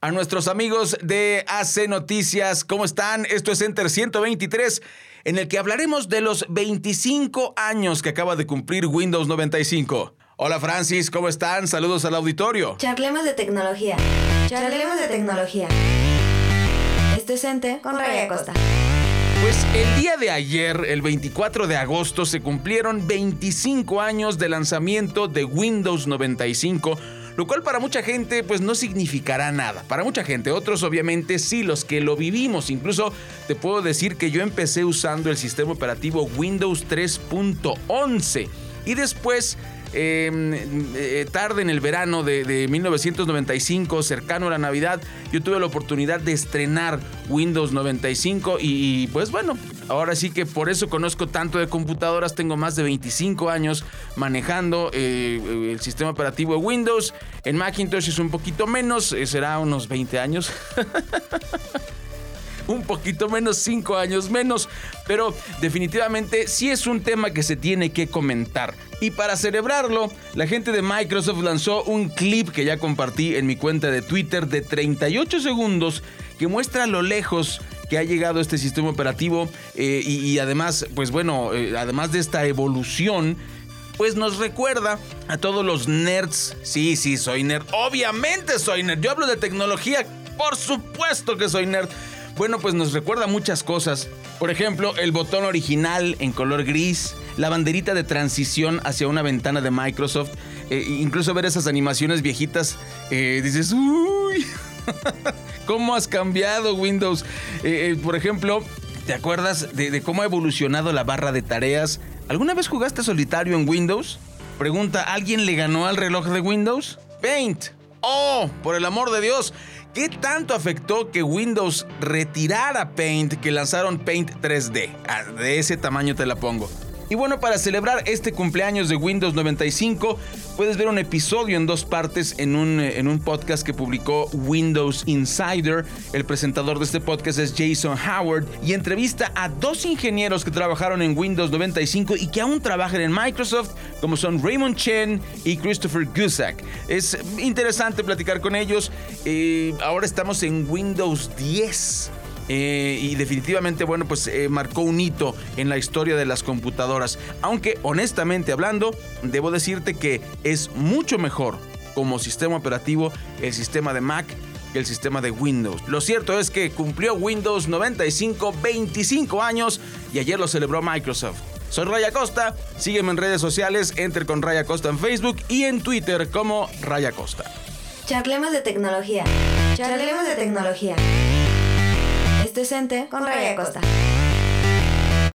a nuestros amigos de AC Noticias. ¿Cómo están? Esto es Enter 123, en el que hablaremos de los 25 años que acaba de cumplir Windows 95. Hola Francis, ¿cómo están? Saludos al auditorio. Charlemos de tecnología. Charlemos de tecnología. Esto es Enter con Raya Costa. Pues el día de ayer, el 24 de agosto, se cumplieron 25 años de lanzamiento de Windows 95 lo cual para mucha gente pues no significará nada. Para mucha gente, otros obviamente sí, los que lo vivimos. Incluso te puedo decir que yo empecé usando el sistema operativo Windows 3.11 y después eh, tarde en el verano de, 1995, cercano a la Navidad, yo tuve la oportunidad de estrenar Windows 95 y, pues bueno, ahora sí que por eso conozco tanto de computadoras, tengo más de 25 años manejando eh, el sistema operativo de Windows, en Macintosh es un poquito menos, eh, será unos 20 años. un poquito menos, cinco años menos, pero definitivamente sí es un tema que se tiene que comentar. Y para celebrarlo, la gente de Microsoft lanzó un clip que ya compartí en mi cuenta de Twitter de 38 segundos que muestra lo lejos que ha llegado este sistema operativo eh, y, además, pues bueno, eh, además de esta evolución, pues nos recuerda a todos los nerds. Sí, sí, soy nerd. Obviamente soy nerd. Yo hablo de tecnología. Por supuesto que soy nerd. Bueno, pues nos recuerda muchas cosas. Por ejemplo, el botón original en color gris, la banderita de transición hacia una ventana de Microsoft, eh, incluso ver esas animaciones viejitas, eh, dices, uy, ¿cómo has cambiado Windows? Eh, por ejemplo, ¿te acuerdas de, de cómo ha evolucionado la barra de tareas? ¿Alguna vez jugaste solitario en Windows? Pregunta, ¿alguien le ganó al reloj de Windows? Paint. Oh, por el amor de Dios. ¿Qué tanto afectó que Windows retirara Paint que lanzaron Paint 3D? Ah, de ese tamaño te la pongo. Y bueno, para celebrar este cumpleaños de Windows 95, puedes ver un episodio en dos partes en un, eh, en un podcast que publicó Windows Insider. El presentador de este podcast es Jason Howard y entrevista a dos ingenieros que trabajaron en Windows 95 y que aún trabajan en Microsoft, como son Raymond Chen y Christopher Gusak. Es interesante platicar con ellos. Eh, ahora estamos en Windows 10. Eh, y definitivamente, bueno, pues eh, marcó un hito en la historia de las computadoras. Aunque honestamente hablando, debo decirte que es mucho mejor como sistema operativo el sistema de Mac que el sistema de Windows. Lo cierto es que cumplió Windows 95 25 años y ayer lo celebró Microsoft. Soy Raya Costa, sígueme en redes sociales, entre con Raya Costa en Facebook y en Twitter como Raya Costa. Charlemos de tecnología. Charlemos de tecnología. Esto es Ente con Raya Costa.